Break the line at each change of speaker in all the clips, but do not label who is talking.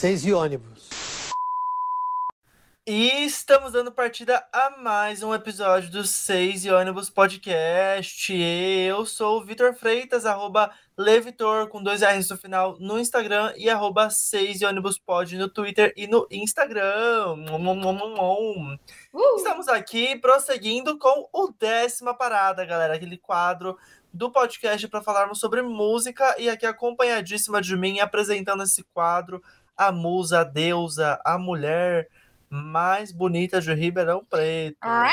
Seis e ônibus.
E estamos dando partida a mais um episódio do Seis e Ônibus Podcast. Eu sou o Vitor Freitas, arroba Levitor, com dois R's no final, no Instagram, e arroba Seis e Ônibus Pod no Twitter e no Instagram. Uh! Estamos aqui prosseguindo com o décima parada, galera, aquele quadro do podcast para falarmos sobre música e aqui acompanhadíssima de mim apresentando esse quadro, a musa, a deusa, a mulher mais bonita de Ribeirão Preto.
Ah!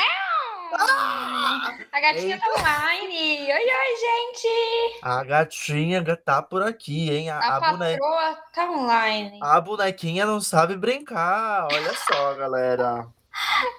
A gatinha Eita. tá online. Oi, oi, gente.
A gatinha tá por aqui, hein?
A, a, a patroa tá online.
A bonequinha não sabe brincar. Olha só, galera.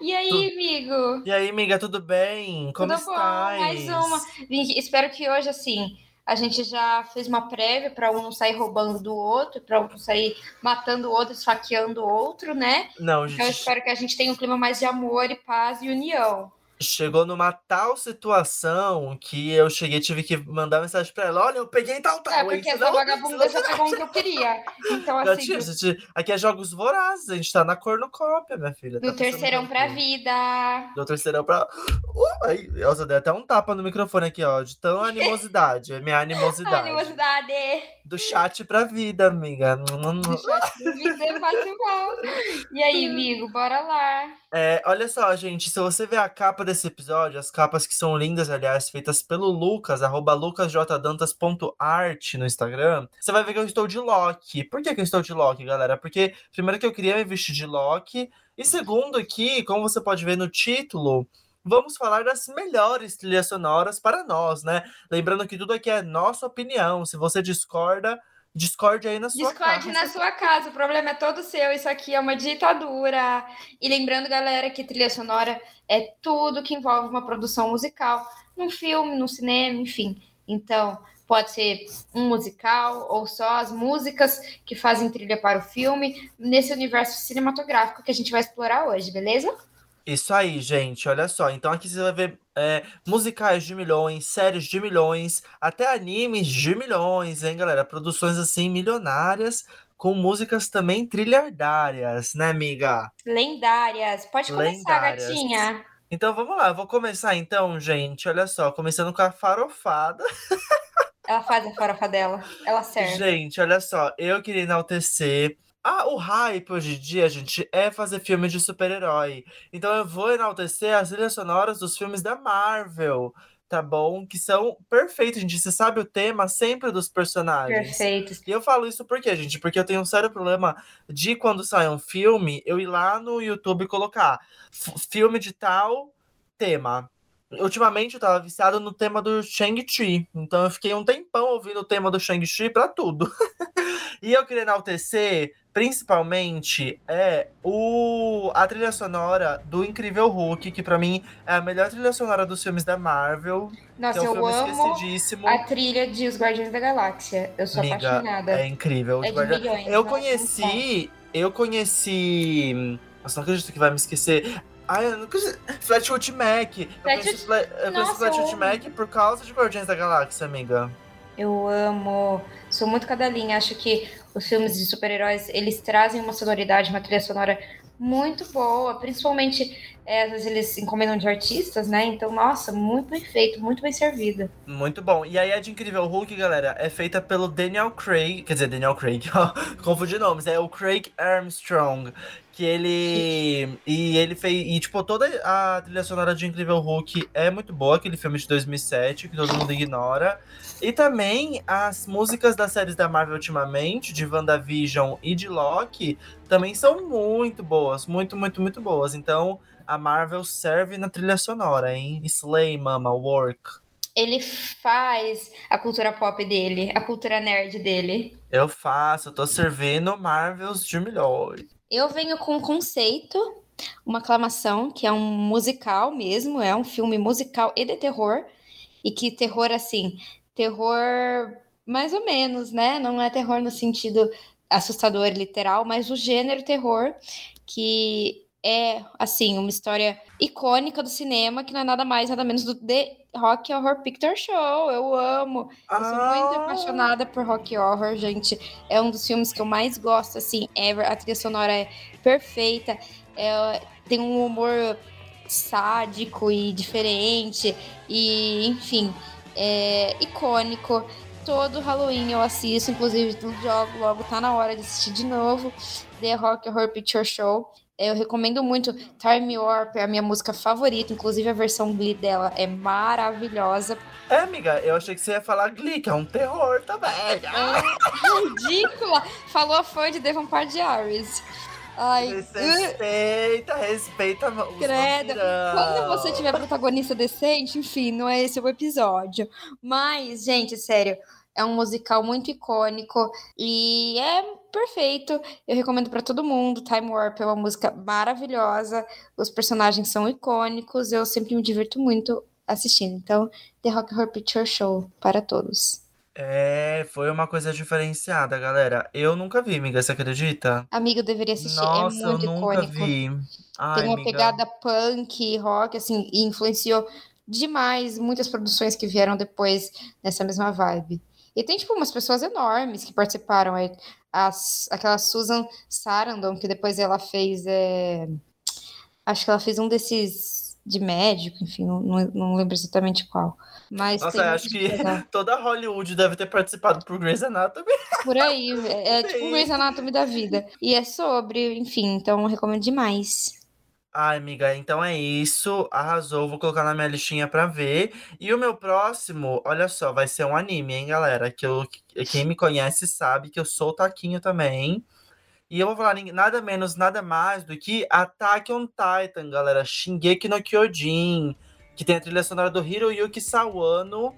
E aí, tu... amigo?
E aí, amiga, tudo bem? Como tudo
estás? Bom, mais uma. Espero que hoje, assim, a gente já fez uma prévia para um não sair roubando do outro, para um não sair matando o outro, esfaqueando o outro, né?
Não,
gente... Então eu espero que a gente tenha um clima mais de amor e paz e união
chegou numa tal situação que eu cheguei tive que mandar mensagem pra ela: olha, eu peguei tal, tal.
É, porque essa vagabunda já pegou o que eu queria. Então, assim.
Gente, aqui é jogos vorazes, a gente tá na cornucópia, minha filha.
Do
tá
terceirão pra vida.
Do terceirão pra. Uh, aí, Elza deu até um tapa no microfone aqui, ó, de tão animosidade. É minha animosidade.
animosidade.
Do chat pra vida, amiga.
Do chat pra vida é fácil mal. E aí, amigo, bora lá.
É, olha só, gente, se você ver a capa desse episódio, as capas que são lindas, aliás, feitas pelo Lucas, arroba lucasjdantas.art no Instagram, você vai ver que eu estou de Loki. Por que, que eu estou de Loki, galera? Porque, primeiro, que eu queria me vestir de Loki, e segundo, aqui, como você pode ver no título, vamos falar das melhores trilhas sonoras para nós, né? Lembrando que tudo aqui é nossa opinião. Se você discorda, Discorde aí na sua
Discorde casa. na sua casa, o problema é todo seu. Isso aqui é uma ditadura. E lembrando, galera, que trilha sonora é tudo que envolve uma produção musical, num filme, no cinema, enfim. Então, pode ser um musical ou só as músicas que fazem trilha para o filme, nesse universo cinematográfico que a gente vai explorar hoje, beleza?
Isso aí, gente, olha só. Então aqui você vai ver é, musicais de milhões, séries de milhões, até animes de milhões, hein, galera? Produções assim milionárias, com músicas também trilhardárias, né, amiga?
Lendárias. Pode começar, Lendárias. gatinha.
Então vamos lá, eu vou começar então, gente. Olha só, começando com a farofada.
Ela faz a farofa dela, ela serve.
Gente, olha só, eu queria enaltecer ah, o hype hoje em dia, gente, é fazer filme de super-herói. Então eu vou enaltecer as trilhas sonoras dos filmes da Marvel, tá bom? Que são perfeitos, gente. Você sabe o tema sempre dos personagens.
Perfeitos.
E eu falo isso por quê, gente? Porque eu tenho um sério problema de quando sai um filme, eu ir lá no YouTube e colocar filme de tal tema. Ultimamente eu tava viciado no tema do Shang-Chi. Então eu fiquei um tempão ouvindo o tema do Shang-Chi pra tudo. e eu queria enaltecer principalmente é o a trilha sonora do Incrível Hulk, que para mim é a melhor trilha sonora dos filmes da Marvel.
Nossa, é um eu amo a trilha de Os Guardiões da Galáxia. Eu sou apaixonada.
É incrível.
É Guardi... milhões,
eu conheci, eu conheci, nossa, não acredito que vai me esquecer. Ai, eu conheci. Flatwood Mac. Eu Flat... conheci, eu Flatwood Mac por causa de Guardiões da Galáxia, amiga.
Eu amo. Sou muito cadelinha. Acho que os filmes de super-heróis, eles trazem uma sonoridade, uma trilha sonora muito boa, principalmente é, às vezes eles encomendam de artistas, né? Então, nossa, muito bem feito, muito bem servida.
Muito bom. E aí, a de Incrível Hulk, galera, é feita pelo Daniel Craig, quer dizer, Daniel Craig, ó, confundi nomes, é o Craig Armstrong, que ele e ele fez e tipo toda a trilha sonora de Incrível Hulk é muito boa, aquele filme de 2007 que todo mundo ignora. E também as músicas das séries da Marvel ultimamente, de WandaVision e de Loki, também são muito boas, muito, muito, muito boas. Então, a Marvel serve na trilha sonora, hein? Slay, mama, work.
Ele faz a cultura pop dele, a cultura nerd dele.
Eu faço, eu tô servindo Marvels de milhões.
Eu venho com um conceito, uma aclamação, que é um musical mesmo, é um filme musical e de terror. E que terror, assim, terror mais ou menos, né? Não é terror no sentido assustador literal, mas o gênero terror, que é, assim, uma história icônica do cinema, que não é nada mais, nada menos do The Rock Horror Picture Show. Eu amo. Eu sou muito
Ah.
apaixonada por Rock Horror, gente. É um dos filmes que eu mais gosto, assim, ever. A trilha sonora é perfeita. É, tem um humor sádico e diferente. E, enfim, é icônico. Todo Halloween eu assisto, inclusive logo, logo tá na hora de assistir de novo. The Rock Horror Picture Show. Eu recomendo muito. Time Warp é a minha música favorita, inclusive a versão Glee dela é maravilhosa.
É, amiga, eu achei que você ia falar Glee, que é um terror também.
É ridícula! Falou a fã de The Vampire Diaries. Ai,
Respeita, respeita os
Credo. Quando você tiver protagonista decente, enfim, não é esse o episódio. Mas, gente, sério, é um musical muito icônico e é perfeito. Eu recomendo pra todo mundo. Time Warp é uma música maravilhosa. Os personagens são icônicos. Eu sempre me divirto muito assistindo. Então, The Rock Horror Picture Show para todos.
É, foi uma coisa diferenciada, galera. Eu nunca vi, amiga, você acredita?
Amigo, deveria assistir.
Nossa,
é
eu
muito
nunca
icônico.
vi. Ai,
Tem uma
amiga.
pegada punk, rock, assim, e influenciou demais muitas produções que vieram depois nessa mesma vibe. E tem, tipo, umas pessoas enormes que participaram. aí. As, aquela Susan Sarandon, que depois ela fez. é, Acho que ela fez um desses de médico, enfim, não, não lembro exatamente qual. Mas
Nossa, acho que
legal.
toda Hollywood deve ter participado pro Grey's Anatomy.
Por aí, é, é tipo. Grey's Anatomy da vida. E é sobre, enfim, então recomendo demais.
Ai, amiga, então é isso. Arrasou, vou colocar na minha listinha pra ver. E o meu próximo, olha só, vai ser um anime, hein, galera? Que eu, quem me conhece sabe que eu sou o taquinho também. E eu vou falar nada menos, nada mais do que Attack on Titan, galera. Shingeki no Kyojin, que tem a trilha sonora do Hiroyuki Sawano.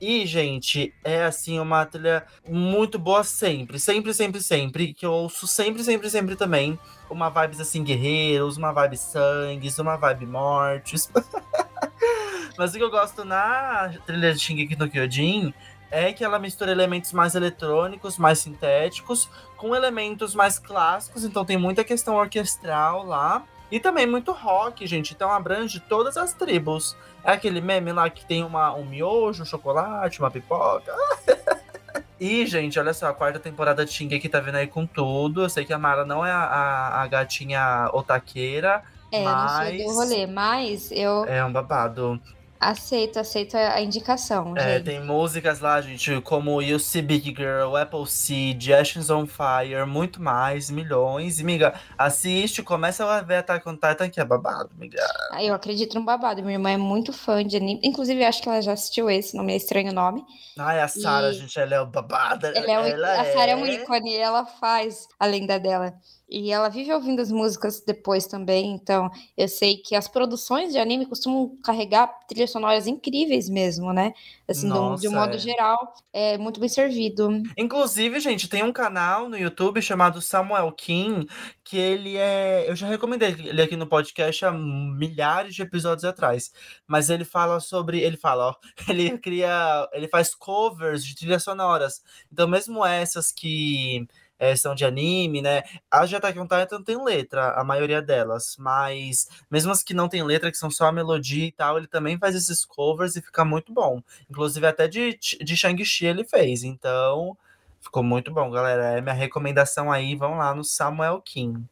E, gente, é assim uma trilha muito boa sempre, sempre, sempre, sempre, que eu ouço sempre, sempre, sempre também. Uma vibes assim, guerreiros, uma vibe sangues, uma vibe mortes. Mas o que eu gosto na trilha de Shingeki no Kyojin é que ela mistura elementos mais eletrônicos, mais sintéticos, com elementos mais clássicos, então tem muita questão orquestral lá. E também muito rock, gente. Então abrange todas as tribos. É aquele meme lá que tem uma, um miojo, um chocolate, uma pipoca. E, gente, olha só, a quarta temporada de Shingeki tá vindo aí com tudo. Eu sei que a Mara não é a, a, a gatinha otaqueira,
É, não sei do
Mas-
rolê, mas eu
é um babado.
Aceito, aceito a indicação,
É,
gente.
tem músicas lá, gente, como You See Big Girl, Apple Seed, Ashes on Fire, muito mais, milhões. E, amiga, assiste, começa a ver Attack on Titan, que é babado, amiga.
Ah, Eu acredito no babado. Minha irmã é muito fã de anime. Inclusive, acho que ela já assistiu esse, não me é estranho o nome.
Ai, a Sarah,
E-
gente, ela é o babado.
Ela é um,
ela
a Sarah é um ícone ela faz a lenda dela. E ela vive ouvindo as músicas depois também, então eu sei que as produções de anime costumam carregar trilhas sonoras incríveis mesmo, né? Assim, de um- de um
Nossa,
modo
é.
geral, é muito bem servido.
Inclusive, gente, tem um canal no YouTube chamado Samuel Kim, que ele é. Eu já recomendei ele aqui no podcast há milhares de episódios atrás. Mas ele fala sobre. Ele fala, ó. Ele cria. Ele faz covers de trilhas sonoras. Então, mesmo essas que. Eh, são de anime, né? A de Attack on Titan tem letra, a maioria delas, mas mesmo as que não tem letra, que são só a melodia e tal, ele também faz esses covers e fica muito bom. Inclusive, até de, de Shang-Chi ele fez. Então, ficou muito bom, galera. É minha recomendação aí. Vão lá no Samuel Kim.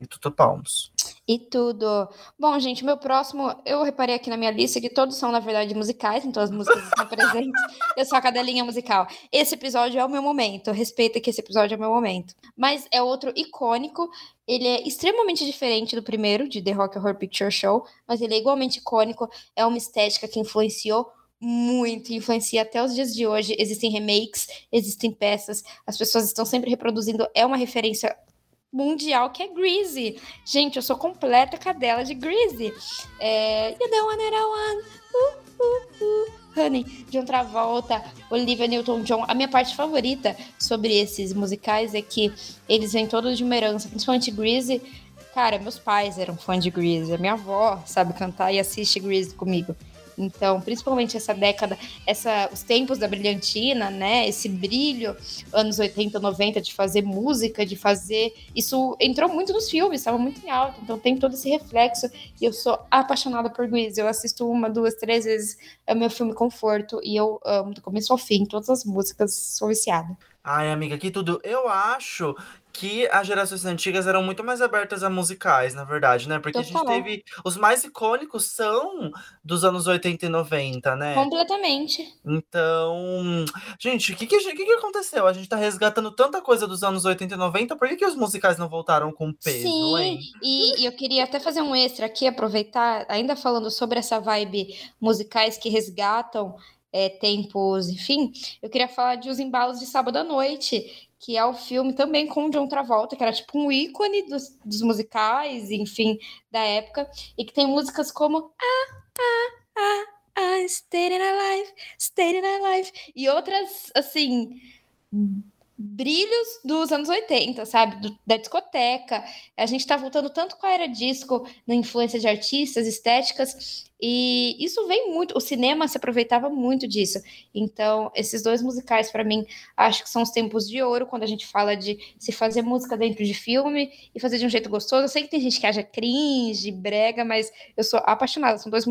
E tudo palmos.
E tudo. Bom, gente, meu próximo, eu reparei aqui na minha lista que todos são, na verdade, musicais, então as músicas estão presentes. Eu sou a cadelinha musical. Esse episódio é o meu momento. Respeita que esse episódio é o meu momento. Mas é outro icônico. Ele é extremamente diferente do primeiro, de The Rock Horror Picture Show, mas ele é igualmente icônico. É uma estética que influenciou muito, influencia até os dias de hoje. Existem remakes, existem peças, as pessoas estão sempre reproduzindo. É uma referência mundial que é Greasy. Gente, eu sou completa cadela de Greasy. É, you don't wanna know one. Uh, uh, uh. Honey, John Travolta, Olivia Newton-John. A minha parte favorita sobre esses musicais é que eles vêm todos de uma herança, principalmente Greasy. Cara, meus pais eram fãs de Greasy. Minha avó sabe cantar e assiste Greasy comigo. Então, principalmente essa década, essa, os tempos da brilhantina, né? Esse brilho, anos 80, 90, de fazer música, de fazer. Isso entrou muito nos filmes, estava muito em alta. Então tem todo esse reflexo. E eu sou apaixonada por Grease. Eu assisto uma, duas, três vezes. É o meu filme conforto. E eu amo do começo ao fim, todas as músicas, sou viciada.
Ai, amiga, que tudo. Eu acho que as gerações antigas eram muito mais abertas a musicais, na verdade, né? Porque a gente
Total.
teve. Os mais icônicos são dos anos 80 e 90, né?
Completamente.
Então. Gente, o que, que, que, que aconteceu? A gente tá resgatando tanta coisa dos anos 80 e 90, por que, que os musicais não voltaram com peso,
Sim,
hein?
e, e eu queria até fazer um extra aqui, aproveitar, ainda falando sobre essa vibe musicais que resgatam é, tempos, enfim, eu queria falar de Os Embalos de Sábado à Noite, que é o filme também com o John Travolta, que era tipo um ícone dos, dos musicais, enfim, da época, e que tem músicas como Ah, ah, ah, ah, Staying Alive, Staying Alive, e outras, assim, brilhos dos anos 80, sabe? Do, da discoteca. A gente tá voltando tanto com a era disco, na influência de artistas, estéticas, e isso vem muito. O cinema se aproveitava muito disso. Então, esses dois musicais, para mim, acho que são os tempos de ouro quando a gente fala de se fazer música dentro de filme e fazer de um jeito gostoso. Eu sei que tem gente que acha cringe, brega, mas eu sou apaixonada. São dois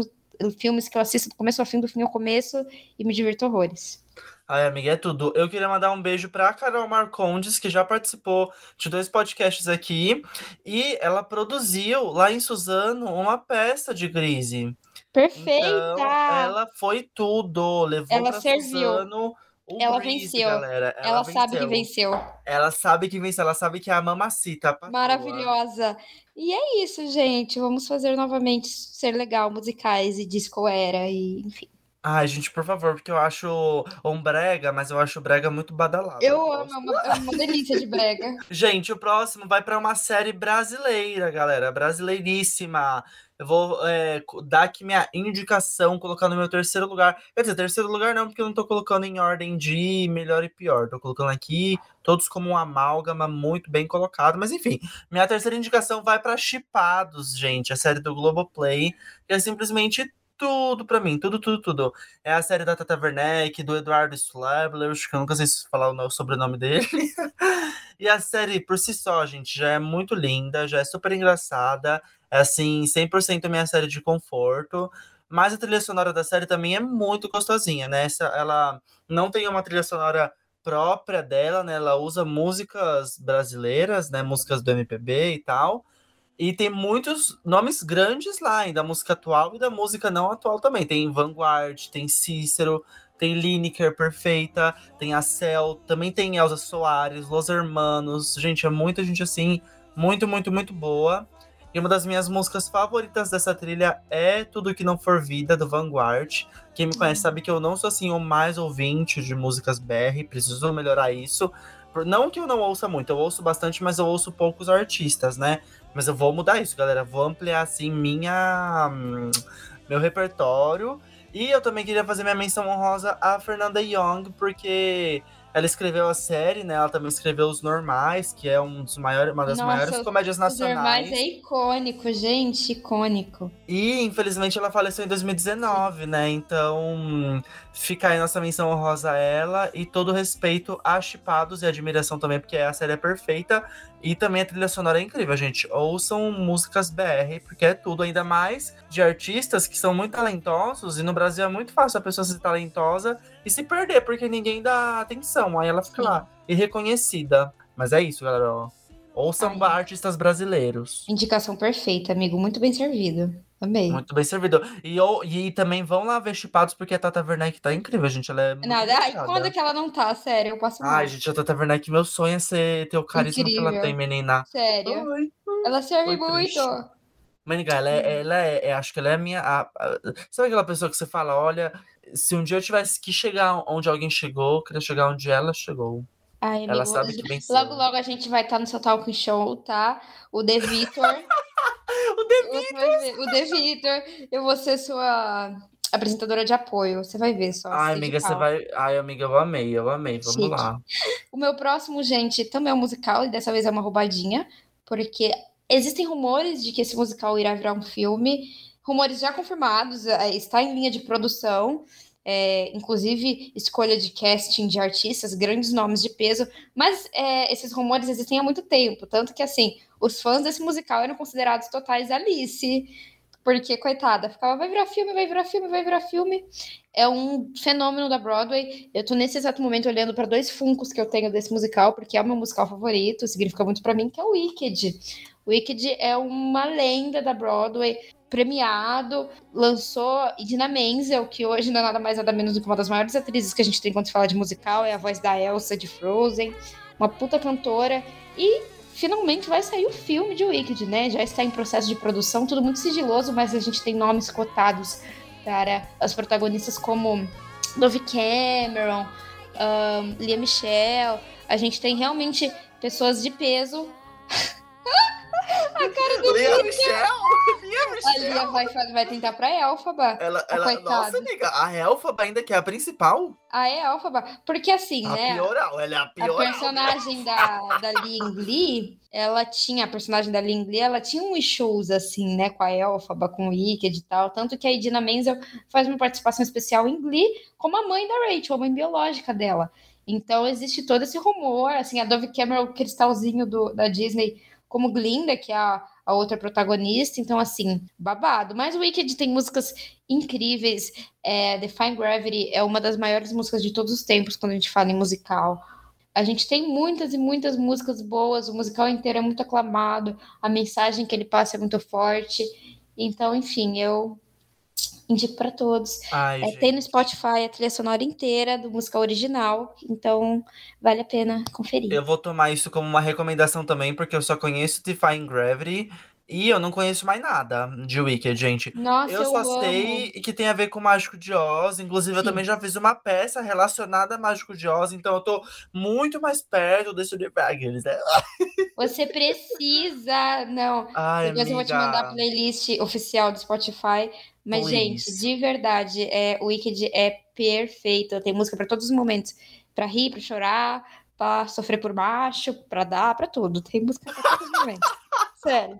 filmes que eu assisto do começo ao fim, do fim ao começo, e me divirto horrores.
Ai, amiga, é tudo. Eu queria mandar um beijo pra Carol Marcondes, que já participou de dois podcasts aqui. E ela produziu lá em Suzano uma peça de Grise.
Perfeita!
Então, ela foi tudo. Levou
ela serviu.
Suzano o
Ela venceu.
galera. Ela,
Ela sabe que
venceu.
venceu.
Ela sabe que venceu. Ela sabe que é a mamacita. a.
Maravilhosa. E é isso, gente. Vamos fazer novamente ser legal, musicais e disco era, e enfim.
Ai, gente, por favor, porque eu acho um brega, mas eu acho o brega muito badalado.
Eu
gosto.
amo, é uma, é uma delícia de brega.
Gente, o próximo vai para uma série brasileira, galera. Brasileiríssima. Eu vou é, dar aqui minha indicação, colocar no meu terceiro lugar. Quer dizer, terceiro lugar não, porque eu não tô colocando em ordem de melhor e pior. Tô colocando aqui todos como um amálgama muito bem colocado. Mas enfim, minha terceira indicação vai para Chipados, gente. A série do Globoplay, que é simplesmente tudo pra mim. Tudo, tudo, tudo. É a série da Tata Werneck, do Eduardo Strebler, que eu nunca sei se falar o no- sobrenome dele. E a série, por si só, gente, já é muito linda, já é super engraçada. É, assim, 100% minha série de conforto. Mas a trilha sonora da série também é muito gostosinha, né? Essa, ela não tem uma trilha sonora própria dela, né? Ela usa músicas brasileiras, né? Músicas do MPB e tal. E tem muitos nomes grandes lá, hein, da música atual e da música não atual também. Tem Vanguard, tem Cícero, tem Lineker Perfeita, tem a Cel, também tem Elza Soares, Los Hermanos. Gente, é muita gente assim, muito, muito, muito boa. E uma das minhas músicas favoritas dessa trilha é Tudo Que Não For Vida, do Vanguard. Quem me conhece sabe que eu não sou assim o mais ouvinte de músicas BR, preciso melhorar isso. Não que eu não ouça muito, eu ouço bastante, mas eu ouço poucos artistas, né? Mas eu vou mudar isso, galera. Vou ampliar assim minha meu repertório. E eu também queria fazer minha menção honrosa a Fernanda Young, porque ela escreveu a série, né? Ela também escreveu Os Normais, que é um dos maiores, uma das
Nossa,
maiores comédias
Os normais
nacionais.
é icônico, gente, icônico.
E infelizmente ela faleceu em 2019, né? Então fica aí nossa menção honrosa a ela e todo respeito a Chipados e admiração também, porque a série é perfeita e também a trilha sonora é incrível, gente. Ouçam músicas BR, porque é tudo, ainda mais de artistas que são muito talentosos e no Brasil é muito fácil a pessoa ser talentosa e se perder, porque ninguém dá atenção. Aí ela fica
Sim.
lá, irreconhecida. Mas é isso, galera. Ouçam
Ai.
artistas brasileiros.
Indicação perfeita, amigo. Muito bem servido. Amei.
Muito bem servido. E, eu- e também vão lá ver Chipados, porque a Tata Werneck tá incrível, gente. Ela é muito
Nada. Ai,
engraçada.
quando é que ela não tá? Sério, eu passo mal.
Ai, gente, a Tata Werneck, meu sonho é ser, ter o carisma que ela
Incrível.
tem, menina.
Sério.
Ai,
Ela serve
Foi
muito.
Maniga, ela, é, ela é, é- acho que ela é a minha. a- a- sabe aquela pessoa que você fala, olha, se um dia eu tivesse que chegar onde alguém chegou, eu queria chegar onde ela chegou.
Ai, amigo,
Ela sabe que venceu.
Logo, logo a gente vai estar no seu talk show, tá? O De Vitor.
O De
Você vai ver. O De Vitor. Eu vou ser sua apresentadora de apoio. Você vai ver só.
Ai,
assim,
amiga, você vai. Ai, amiga, eu amei, eu amei. Vamos
Chique.
lá.
O meu próximo, gente, também é um musical, e dessa vez é uma roubadinha, porque existem rumores de que esse musical irá virar um filme. rumores já confirmados, é, está em linha de produção. É, inclusive escolha de casting de artistas, grandes nomes de peso, mas é, esses rumores existem há muito tempo, tanto que assim, os fãs desse musical eram considerados totais Alice, porque, coitada, ficava, vai virar filme, vai virar filme, vai virar filme. É um fenômeno da Broadway. Eu tô nesse exato momento olhando para dois funcos que eu tenho desse musical, porque é o meu musical favorito, significa muito para mim, que é o Wicked. Wicked é uma lenda da Broadway, premiado, lançou Idina Menzel, que hoje não é nada mais nada menos do que uma das maiores atrizes que a gente tem quando se fala de musical, é a voz da Elsa de Frozen, uma puta cantora, e finalmente vai sair o filme de Wicked, né? Já está em processo de produção, tudo muito sigiloso, mas a gente tem nomes cotados para as protagonistas como Dove Cameron, um, Lia Michelle. A gente tem realmente pessoas de peso.
A cara do Lia Michelle! Lia
Michelle! A Lia vai, vai tentar pra Elfaba.
Ela, ela, nossa, amiga, a Elfaba ainda que é a principal?
A Elfaba. Porque assim,
a
né?
Pioral, ela é a pioral.
A personagem da, da Ling ela tinha, a personagem da Ling Lee, ela tinha uns shows assim, né? Com a Elfaba, com o Wicked e tal. Tanto que a Idina Menzel faz uma participação especial em Glee como a mãe da Rachel, a mãe biológica dela. Então existe todo esse rumor, assim, a Dove Cameron, o cristalzinho do, da Disney como Glinda, que é a, a outra protagonista. Então, assim, babado. Mas o Wicked tem músicas incríveis. É, Define Gravity é uma das maiores músicas de todos os tempos quando a gente fala em musical. A gente tem muitas e muitas músicas boas, o musical inteiro é muito aclamado, a mensagem que ele passa é muito forte. Então, enfim, eu indico para todos.
Ai,
é, tem no Spotify a trilha sonora inteira do musical original, então vale a pena conferir.
Eu vou tomar isso como uma recomendação também, porque eu só conheço Defying Gravity e eu não conheço mais nada de Wicked, gente.
Nossa,
eu,
eu
só
amo.
sei que tem a ver com Mágico de Oz. Inclusive, Sim. eu também já fiz uma peça relacionada a Mágico de Oz, então eu tô muito mais perto desse universo. Né?
Você precisa. Não.
Ai,
Depois
amiga.
eu vou te mandar a playlist oficial do Spotify. Mas, Please. gente, de verdade, é, o Wicked é perfeito. Tem música para todos os momentos. Para rir, para chorar, para sofrer por baixo, para dar, para tudo. Tem música para todos os momentos. Sério.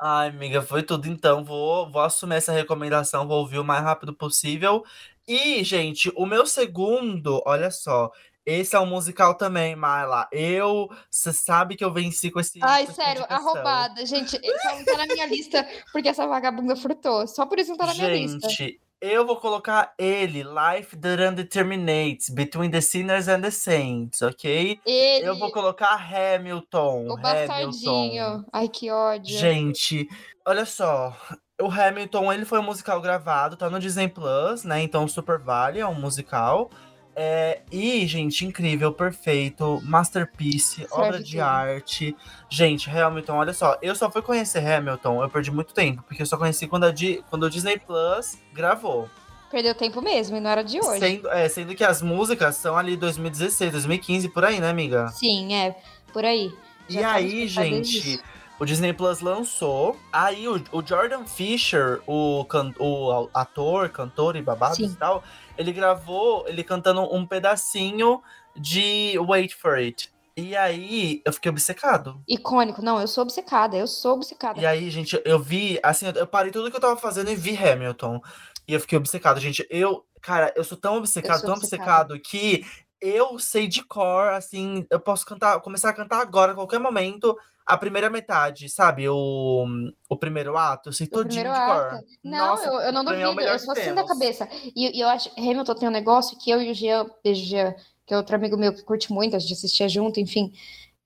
Ai, amiga, foi tudo então. Vou, vou assumir essa recomendação, vou ouvir o mais rápido possível. E, gente, o meu segundo, olha só. Esse é um musical também, Marla. Eu, você sabe que eu venci com esse.
Ai,
com
sério, a roubada. Gente, só não tá na minha lista porque essa vagabunda furtou. Só por isso não tá na minha lista.
Gente, eu vou colocar ele, Life That Undeterminates, Between the Sinners and the Saints, ok?
Ele...
Eu vou colocar Hamilton.
O bastardinho.
Hamilton.
Ai, que ódio.
Gente, olha só. O Hamilton, ele foi um musical gravado, tá no Disney Plus, né? Então super vale, é um musical. É, e, gente, incrível, perfeito, masterpiece,
Serve
obra de
tudo.
arte. Gente, Hamilton, olha só, eu só fui conhecer Hamilton, eu perdi muito tempo, porque eu só conheci quando, a Di- quando o Disney Plus gravou.
Perdeu tempo mesmo, e não era de hoje.
Sendo, é, sendo que as músicas são ali 2016, 2015, por aí, né, amiga?
Sim, é, por aí.
E
Já tá
aí, gente, o Disney Plus lançou. Aí o, o Jordan Fisher, o, can- o ator, cantor e babado
Sim.
e tal, ele gravou ele cantando um pedacinho de Wait for It. E aí eu fiquei obcecado.
Icônico. Não, eu sou obcecada, eu sou obcecada.
E aí, gente, eu vi, assim, eu parei tudo que eu tava fazendo e vi Hamilton. E eu fiquei obcecado, gente. Eu, cara, eu sou tão obcecado,
sou
tão obcecado que eu sei de cor, assim, eu posso cantar, começar a cantar agora, a qualquer momento, a primeira metade, sabe? O, o primeiro ato, eu sei
O
todinho
primeiro
de cor.
ato. Não,
Nossa,
eu, eu não
é
duvido,
melhor
eu sou assim da
temos.
cabeça. E, e eu acho, Hamilton tem um negócio que eu e o Jean, beijo Jean, que é outro amigo meu que curte muito, a gente assistia junto, enfim.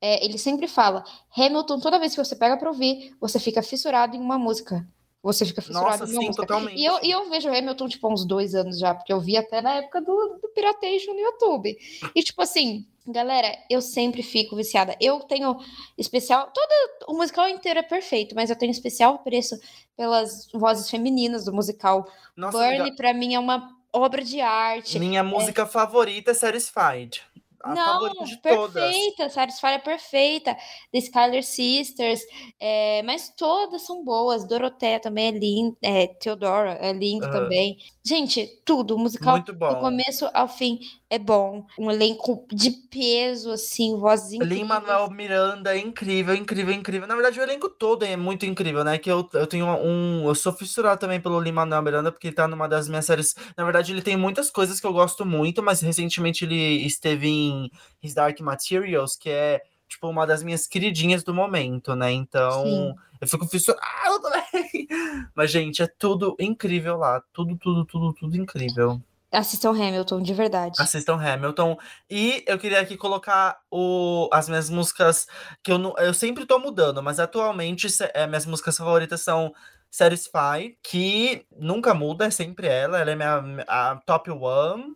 é, ele sempre fala, Hamilton, toda vez que você pega pra ouvir, você fica fissurado em uma música. Você fica fissurado
Nossa, sim,
música.
totalmente.
E eu, e eu vejo Hamilton, tipo, há uns dois anos já, porque eu vi até na época do, do Piratation no YouTube. E, tipo assim, galera, eu sempre fico viciada. Eu tenho especial. Todo o musical inteiro é perfeito, mas eu tenho especial preço pelas vozes femininas do musical.
Nossa, amiga,
pra mim, é uma obra de arte.
minha música favorita é Satisfied. A favorita
Não,
de todas.
perfeita, Satisfy é perfeita. The Skyler Sisters, é, mas todas são boas. Doroteia também é linda, é, Theodora é linda
Aham.
também. Gente, tudo, o musical
Muito
do
bom.
começo ao fim é bom. Um elenco de peso, assim, voz incrível.
Lin-Manuel Miranda é incrível, incrível, incrível. Na verdade, o elenco todo é muito incrível, né? Que eu, eu tenho um. Eu sou fissurado também pelo Lin-Manuel Miranda, porque ele tá numa das minhas séries. Na verdade, ele tem muitas coisas que eu gosto muito, mas recentemente ele esteve em His Dark Materials, que é tipo, uma das minhas queridinhas do momento, né? Então,
Sim.
eu fico fissurado também. Mas, gente, é tudo incrível lá. Tudo, tudo, tudo, tudo incrível.
Assistam Hamilton, de verdade.
Assistam Hamilton. E eu queria aqui colocar o, as minhas músicas que eu, não, eu sempre tô mudando, mas atualmente é, minhas músicas favoritas são Satisfy, que nunca muda, é sempre ela. Ela é minha a top one.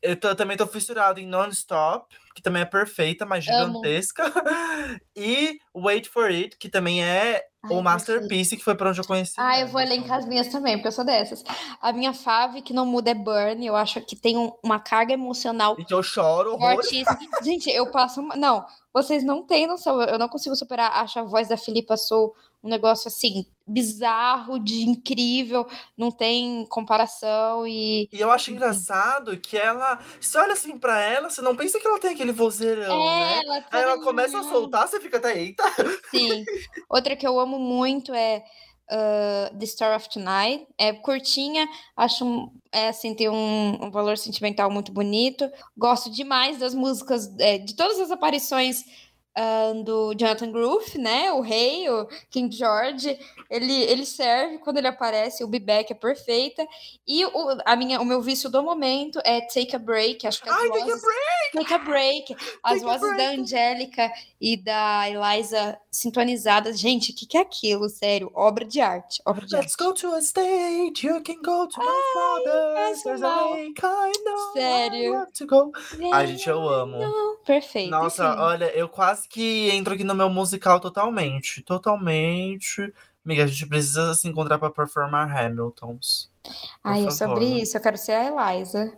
Eu, tô, também tô fissurado em Non-Stop, que também é perfeita, mas gigantesca. e Wait for It, que também é Ai, o Masterpiece, que foi pra onde eu conheci.
Ah, eu vou elencar as minhas também, porque eu sou dessas. A minha fave, que não muda, é Burn. Eu acho que tem um, uma carga emocional.
E que eu choro.
Fortíssima. Gente, eu passo. Uma... Não, vocês não têm noção. Eu não consigo superar. Acho a voz da Filipa Sou um negócio assim bizarro, de incrível, não tem comparação e
E eu acho engraçado que ela, você olha assim para ela, você não pensa que ela tem aquele vozeirão,
é,
né?
Ela
Aí ela começa a soltar, você fica até eita.
Sim. Outra que eu amo muito é Uh, The Story of Tonight. É curtinha, acho é, assim, tem um, um, valor sentimental muito bonito. Gosto demais das músicas, é, de todas as aparições uh, do Jonathan Groove, né? O rei, o King George. Ele, ele serve quando ele aparece, o Beback é perfeita. E o, a minha, o meu vício do momento é Take a Break. Acho que as
Ai,
vozes,
take a break!
Take a Break. As
Take
vozes da Angélica e da Eliza sintonizadas. Gente, o que, que é aquilo? Sério, obra de arte. Obra de
Let's
arte.
go to a stage, you can go to my father's. There's a lake, I know
Sério.
I love to go. Ai, gente, eu amo.
Perfeito.
Nossa,
enfim.
olha, eu quase que entro aqui no meu musical totalmente. Totalmente. Amiga, a gente precisa se encontrar para performar Hamiltons.
Ai, é sobre isso. Eu quero ser a Eliza.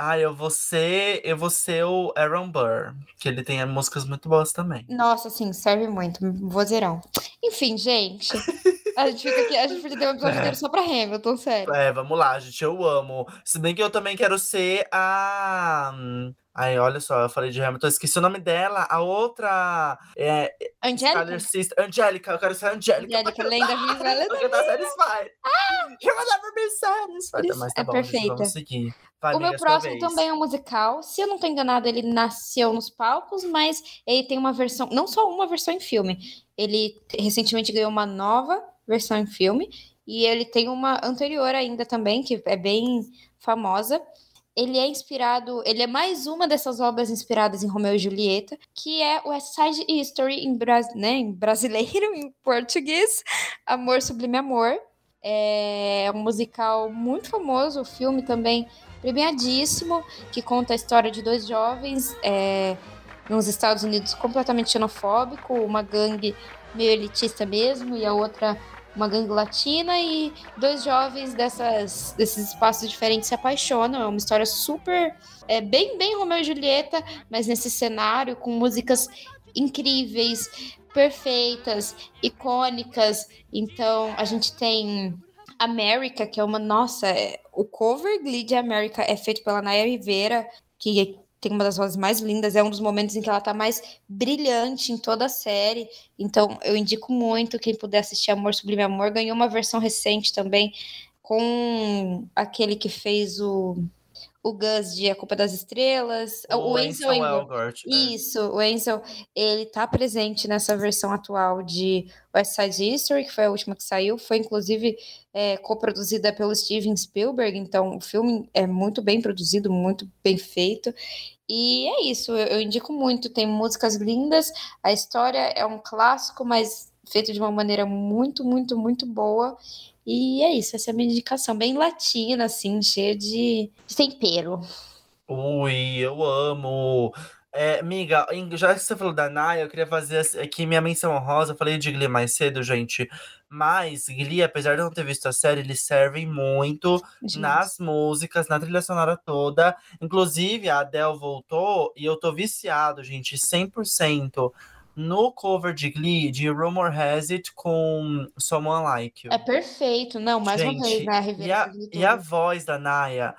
Ah, eu vou ser, eu vou ser o Aaron Burr, que ele tem músicas muito boas também.
Nossa, sim, serve muito. Vozeirão. Enfim, gente. A gente fica aqui, a gente podia ter um episódio inteiro só pra Hamilton, sério.
É, vamos lá, gente, eu amo. Se bem que eu também quero ser a. Ai, olha só, eu falei de Hamilton, eu esqueci o nome dela. A outra. É,
Angélica?
Skyler Sister. Angélica, eu quero ser Angélica.
Angélica, lenda viva, ela
Pra cantar Satisfied. You will never be satisfied. Mas tá
É
bom,
perfeita.
vamos seguir. Vai,
O meu próximo
vez.
também é um musical. Se eu não tô enganada, ele nasceu nos palcos, mas ele tem uma versão, não só uma versão em filme. Ele recentemente ganhou uma nova versão em filme e ele tem uma anterior ainda também, que é bem famosa. Ele é inspirado, ele é mais uma dessas obras inspiradas em Romeu e Julieta, que é West Side History em, bras, né, em brasileiro, em português, Amor Sublime Amor. É um musical muito famoso, o filme também premiadíssimo, que conta a história de dois jovens é, nos Estados Unidos completamente xenofóbico, uma gangue meio elitista mesmo, e a outra uma gangue latina, e dois jovens dessas, desses espaços diferentes se apaixonam. É uma história super. É, bem, bem Romeu e Julieta, mas nesse cenário, com músicas incríveis, perfeitas, icônicas. Então, a gente tem America, que é uma. Nossa, é- o cover Glee de America é feito pela Naya Rivera, que tem uma das vozes mais lindas, é um dos momentos em que ela tá mais brilhante em toda a série. Então, eu indico muito quem puder assistir Amor Sublime Amor. Ganhou uma versão recente também com aquele que fez o, o Gus de A Culpa das Estrelas, o, Ansel Elgort.
Elgort. é.
Isso, o Ansel, ele tá presente nessa versão atual de West Side History, que foi a última que saiu, foi inclusive é, coproduzida pelo Steven Spielberg, então o filme é muito bem produzido, muito bem feito, e é isso, eu, eu indico muito, tem músicas lindas, a história é um clássico, mas feito de uma maneira muito, muito, muito boa, e é isso, essa é a minha indicação, bem latina, assim, cheia de, de tempero.
Ui, eu amo. É, amiga, já que você falou da Naya, eu queria fazer aqui minha menção honrosa. Eu falei de Glee mais cedo, gente. Mas Glee, apesar de eu não ter visto a série, eles servem muito
Demais.
nas músicas, na trilha sonora toda. Inclusive, a Adele voltou e eu tô viciado, gente, 100% no cover de Glee de Rumor Has It com Someone Like You.
É perfeito, não, mais uma
Gente,
vez, né, a
E a, e a voz da Naya.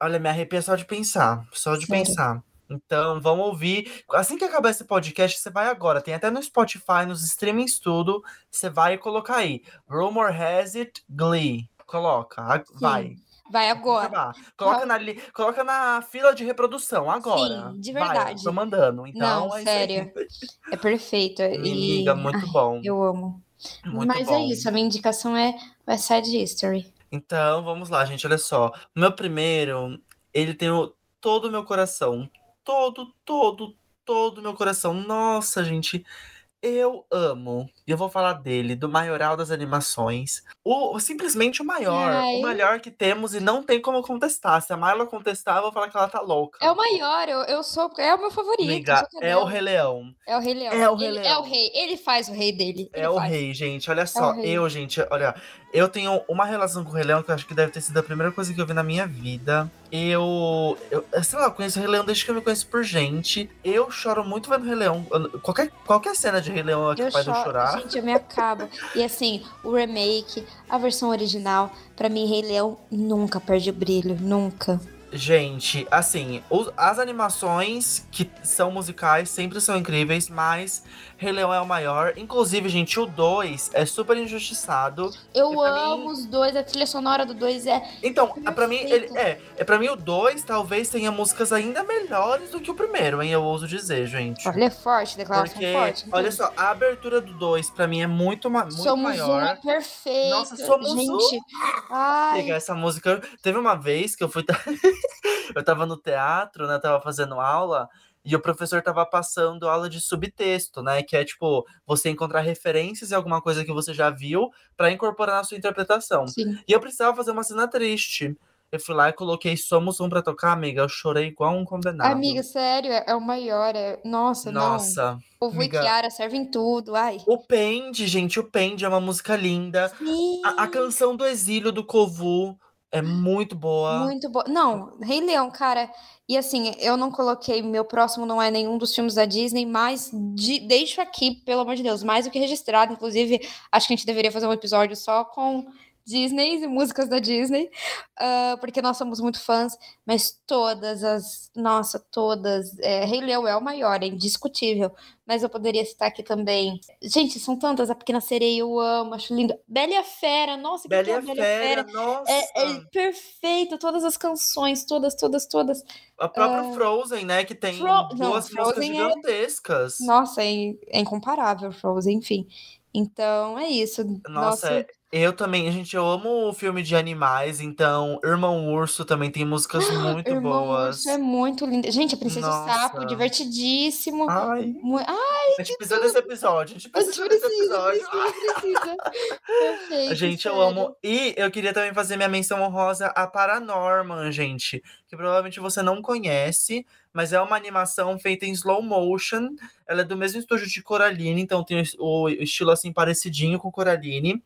Olha, me arrepia só de pensar. Só de
Sério.
pensar. Então, vamos ouvir. Assim que acabar esse podcast, você vai agora. Tem até no Spotify, nos streamings, tudo. Você vai colocar aí. Rumor has it, Glee. Coloca. Vai.
Vai agora.
Coloca, na, li- coloca na fila de reprodução agora.
Sim, de
Vai,
verdade.
tô mandando. Então,
Não,
é
sério. É perfeito. E
amiga, muito
ai,
bom.
eu amo.
Muito
Mas
bom.
é isso, a minha indicação é West Side History.
Então, vamos lá, gente. Olha só. O meu primeiro, ele tem o- todo o meu coração. Todo, todo, todo o meu coração. Nossa, gente. Eu amo. E eu vou falar dele, do maioral das animações. O, simplesmente o maior.
Ai.
O melhor que temos e não tem como contestar. Se a Marla contestar, eu vou falar que ela tá louca.
É o maior, eu, eu sou. É o meu favorito. sou
é
cadela.
o Rei Leão.
É o Rei Leão.
É o Rei
ele,
Leão.
é o rei. Ele faz o rei dele.
É
ele
o
faz.
rei, gente. Olha só,
rei.
eu, gente, olha, eu tenho uma relação com o Rei Leão que eu acho que deve ter sido a primeira coisa que eu vi na minha vida. Eu, eu sei lá, eu conheço o Rei Leão desde que eu me conheço por gente. Eu choro muito vendo o Rei Leão. Qualquer, qualquer cena de Rei Leão é capaz de eu chorar.
Gente, eu me acabo. E assim, o remake, a versão original, pra mim, Rei Leão nunca perde o brilho, nunca.
Gente, assim, os- as animações que são musicais sempre são incríveis, mas Rei Leão é o maior. Inclusive, gente, o 2 é super injustiçado.
Eu amo
mim-
os dois, a trilha sonora do dois é.
Então, pra mim, ele,
Perfeito.
é, é para mim o 2 talvez tenha músicas ainda melhores do que o primeiro, hein? Eu ouso dizer, gente.
Olha, é forte, declaração
Porque,
forte.
olha só, a abertura do 2 pra mim é muito, ma- muito
somos
maior.
uma perfeita.
Nossa, somos um.
gente. Ai,
Pegar essa música. Teve uma vez que eu fui. eu tava no teatro, né? Tava fazendo aula. E o professor tava passando aula de subtexto, né? Que é tipo, você encontrar referências em alguma coisa que você já viu pra incorporar na sua interpretação.
sim.
E eu precisava fazer uma cena triste. Eu fui lá e coloquei Somos Um pra tocar, amiga. Eu chorei igual um condenado.
Amiga, sério, é, é o maior. É... Nossa, não.
Nossa.
O Vô e
amiga.
Kiara servem tudo. Ai.
O Pende, gente, o Pende é uma música linda.
Sim.
A, a canção do exílio do Kovu é muito boa.
Muito bom. Não, Rei Leão, cara. E assim, eu não coloquei, meu próximo não é nenhum dos filmes da Disney, mas de- deixo aqui, pelo amor de Deus, mais do que registrado. Inclusive, acho que a gente deveria fazer um episódio só com Disney e músicas da Disney, ah, porque nós somos muito fãs, mas todas as. Nossa, todas. É, Rei Leão é o maior, é indiscutível. Mas eu poderia citar aqui também. Gente, são tantas. A Pequena Sereia eu amo, acho lindo. Bela e a Fera, nossa, que
Bela
que é
a
Bela
Fera, nossa.
é, é perfeito, todas as canções, todas, todas, todas.
A própria Frozen, né? Que tem
Fro- não,
duas músicas
Frozen é-
gigantescas.
Nossa, é, é incomparável, Frozen, enfim. Então é isso.
Nossa, é- eu também, gente, eu amo o filme de animais, então Irmão Urso também tem músicas muito
Irmão
boas.
Urso é muito lindo. Gente, a Princesa e o Sapo,
Nossa.
divertidíssimo.
Ai,
Mu- Ah,
a gente precisa desse episódio, a gente
a gente
precisa desse
precisa,
episódio.
precisa, precisa. Perfeito,
Gente, eu
sério.
amo. E eu queria também fazer minha menção honrosa a Paranorman, gente. Que provavelmente você não conhece, mas é uma animação feita em slow motion. Ela é do mesmo estúdio de Coraline, então tem o o estilo assim parecidinho com Coraline.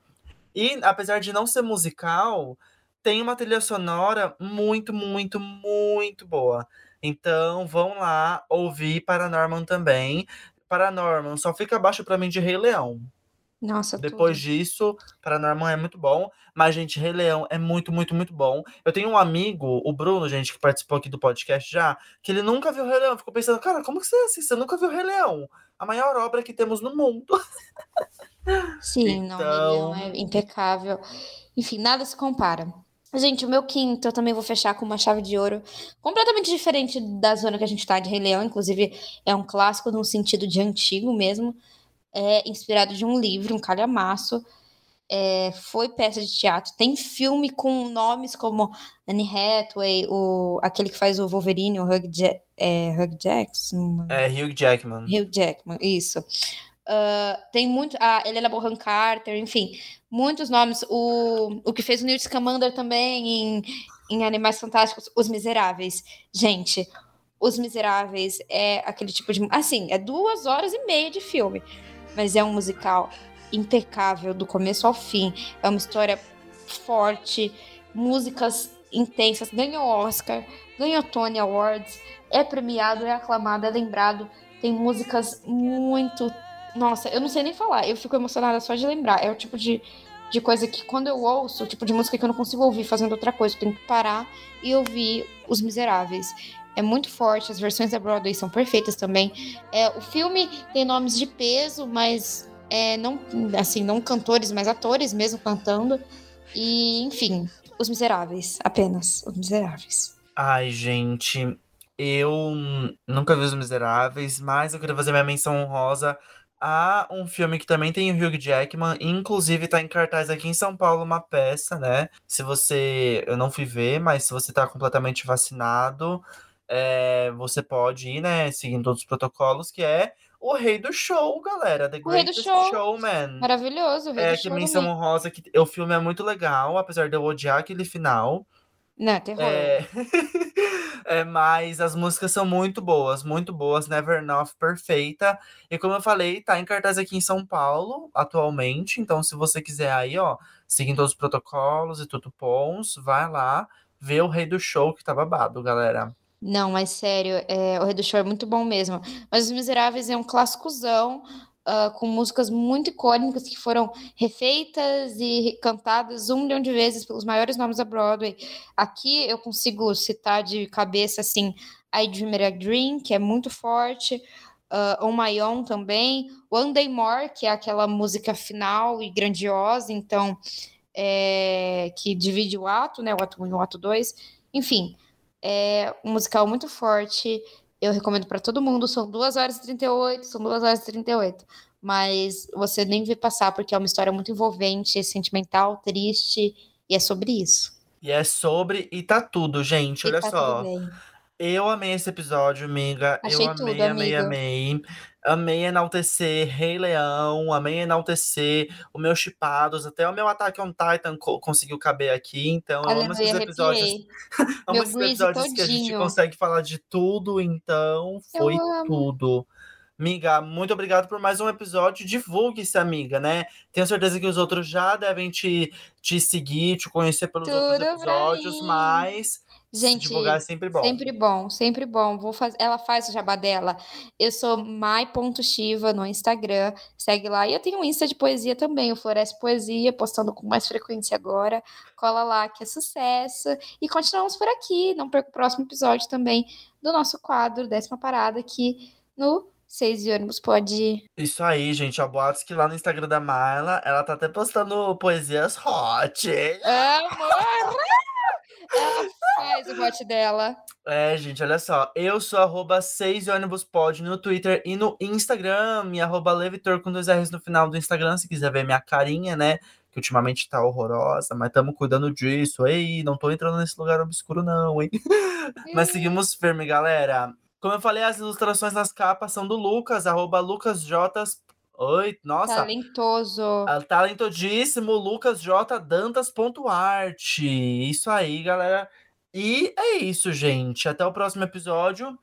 E apesar de não ser musical, tem uma trilha sonora muito, muito, muito boa. Então vão lá ouvir Paranorman também. Paranorman só fica abaixo pra mim de Rei Leão.
Nossa,
Depois
tudo.
disso, Paranorman é muito bom. Mas, gente, Rei Leão é muito, muito, muito bom. Eu tenho um amigo, o Bruno, gente, que participou aqui do podcast já, que ele nunca viu Rei Leão. Ficou pensando, cara, como que você é assim? Você nunca viu Rei Leão? A maior obra que temos no mundo.
Sim, não, Leão
Então-
é impecável. Enfim, nada se compara. Gente, o meu quinto eu também vou fechar com uma chave de ouro completamente diferente da zona que a gente tá de Rei Leão. Inclusive, é um clássico num sentido de antigo mesmo. É inspirado de um livro, um calhamaço. É, foi peça de teatro. Tem filme com nomes como Anne Hathaway, o, aquele que faz o Wolverine, o Hugh, Ja- é, Hugh Jackson.
É Hugh Jackman.
Hugh Jackman, isso. Ah, tem muito. A Helena Bonham Carter, enfim, muitos nomes. O, o que fez o Newt Scamander também em, em Animais Fantásticos, Os Miseráveis. Gente, Os Miseráveis é aquele tipo de. Assim, é duas horas e meia de filme, mas é um musical impecável do começo ao fim. É uma história forte, músicas intensas. Ganhou Oscar, ganhou Tony Awards, é premiado, é aclamado, é lembrado. Tem músicas muito. Nossa, eu não sei nem falar, eu fico emocionada só de lembrar. É o tipo de, de coisa que quando eu ouço, tipo de música que eu não consigo ouvir fazendo outra coisa, eu tenho que parar e ouvir Os Miseráveis. É muito forte, as versões da Broadway são perfeitas também. É, o filme tem nomes de peso, mas é, não assim, não cantores, mas atores mesmo cantando. E, enfim, Os Miseráveis, apenas Os Miseráveis.
Ai, gente, eu nunca vi Os Miseráveis, mas eu queria fazer minha menção honrosa a um filme que também tem o Hugh Jackman, inclusive tá em cartaz aqui em São Paulo uma peça, né? Se você, eu não fui ver, mas se você tá completamente vacinado, é, você pode ir, né, seguindo todos os protocolos, que é o Rei do Show, galera, The
O Rei do Show.
Showman.
Maravilhoso, o Rei
É
do
que
Show
menção
também.
honrosa que o filme é muito legal, apesar de eu odiar aquele final.
Não, terror.
É... é, mas as músicas são muito boas, muito boas. Never Enough, perfeita. E como eu falei, tá em cartaz aqui em São Paulo atualmente. Então, se você quiser aí, ó, seguindo todos os protocolos e tudo bons, vai lá ver o Rei do Show que tá babado, galera.
Não, mas sério, é, o Show é muito bom mesmo. Mas Os Miseráveis é um clássicozão, ah, com músicas muito icônicas que foram refeitas e cantadas um milhão de vezes pelos maiores nomes da Broadway. Aqui eu consigo citar de cabeça, assim, I Dream It a Dream, que é muito forte, ah, On My Own também, One Day More, que é aquela música final e grandiosa, então, é, que divide o ato, né, o ato 1 e o ato 2. Enfim, é um musical muito forte. Eu recomendo para todo mundo. São 2 horas e 38, são 2 horas e 38. Mas você nem vê passar, porque é uma história muito envolvente, sentimental, triste, e é sobre isso.
E é sobre e tá tudo, gente.
E
Olha
tá
só. Eu amei esse episódio, amiga. Eu
Achei
amei,
tudo,
amei,
amigo.
amei. Amei enaltecer Rei Leão, amei enaltecer o meu Chipados, até o meu Attack on Titan co- conseguiu caber aqui, então eu amo
Aleluia,
esses episódios. Amo esses episódios que a gente
todinho.
consegue falar de tudo, então foi tudo. Amiga, muito obrigado por mais um episódio. Divulgue-se, amiga, né? Tenho certeza que os outros já devem te, te seguir, te conhecer pelos outros
Tudo pra
episódios, mas
Gente,
divulgar é sempre bom.
Sempre bom, sempre bom. Vou faz... Ela faz o jabá dela. Eu sou mai.shiva no Instagram. Segue lá. E eu tenho um Insta de poesia também, o Floresce Poesia, postando com mais frequência agora. Cola lá que é sucesso. E continuamos por aqui. Não perca o próximo episódio também do nosso quadro, décima parada, aqui no Seis de ônibus pode.
Isso aí, gente. Ó, boatos que lá no Instagram da Marla, ela tá até postando poesias hot.
Amor! Ela o bote dela.
É, gente, olha só. Eu sou arroba 6 ônibus pod no Twitter e no Instagram. E arroba Levitor com dois R's no final do Instagram, se quiser ver minha carinha, né? Que ultimamente tá horrorosa, mas estamos cuidando disso. Ei, não tô entrando nesse lugar obscuro, não, hein? mas seguimos firme, galera. Como eu falei, as ilustrações nas capas são do Lucas, arroba lucasjotas. Oi, nossa.
Talentoso.
Ah, Talentosíssimo Lucas J. Dantas.art. Isso aí, galera. E é isso, gente. Até o próximo episódio.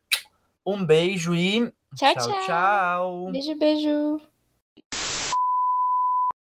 Um beijo e
Tchau,
tchau.
tchau.
tchau.
Beijo, beijo.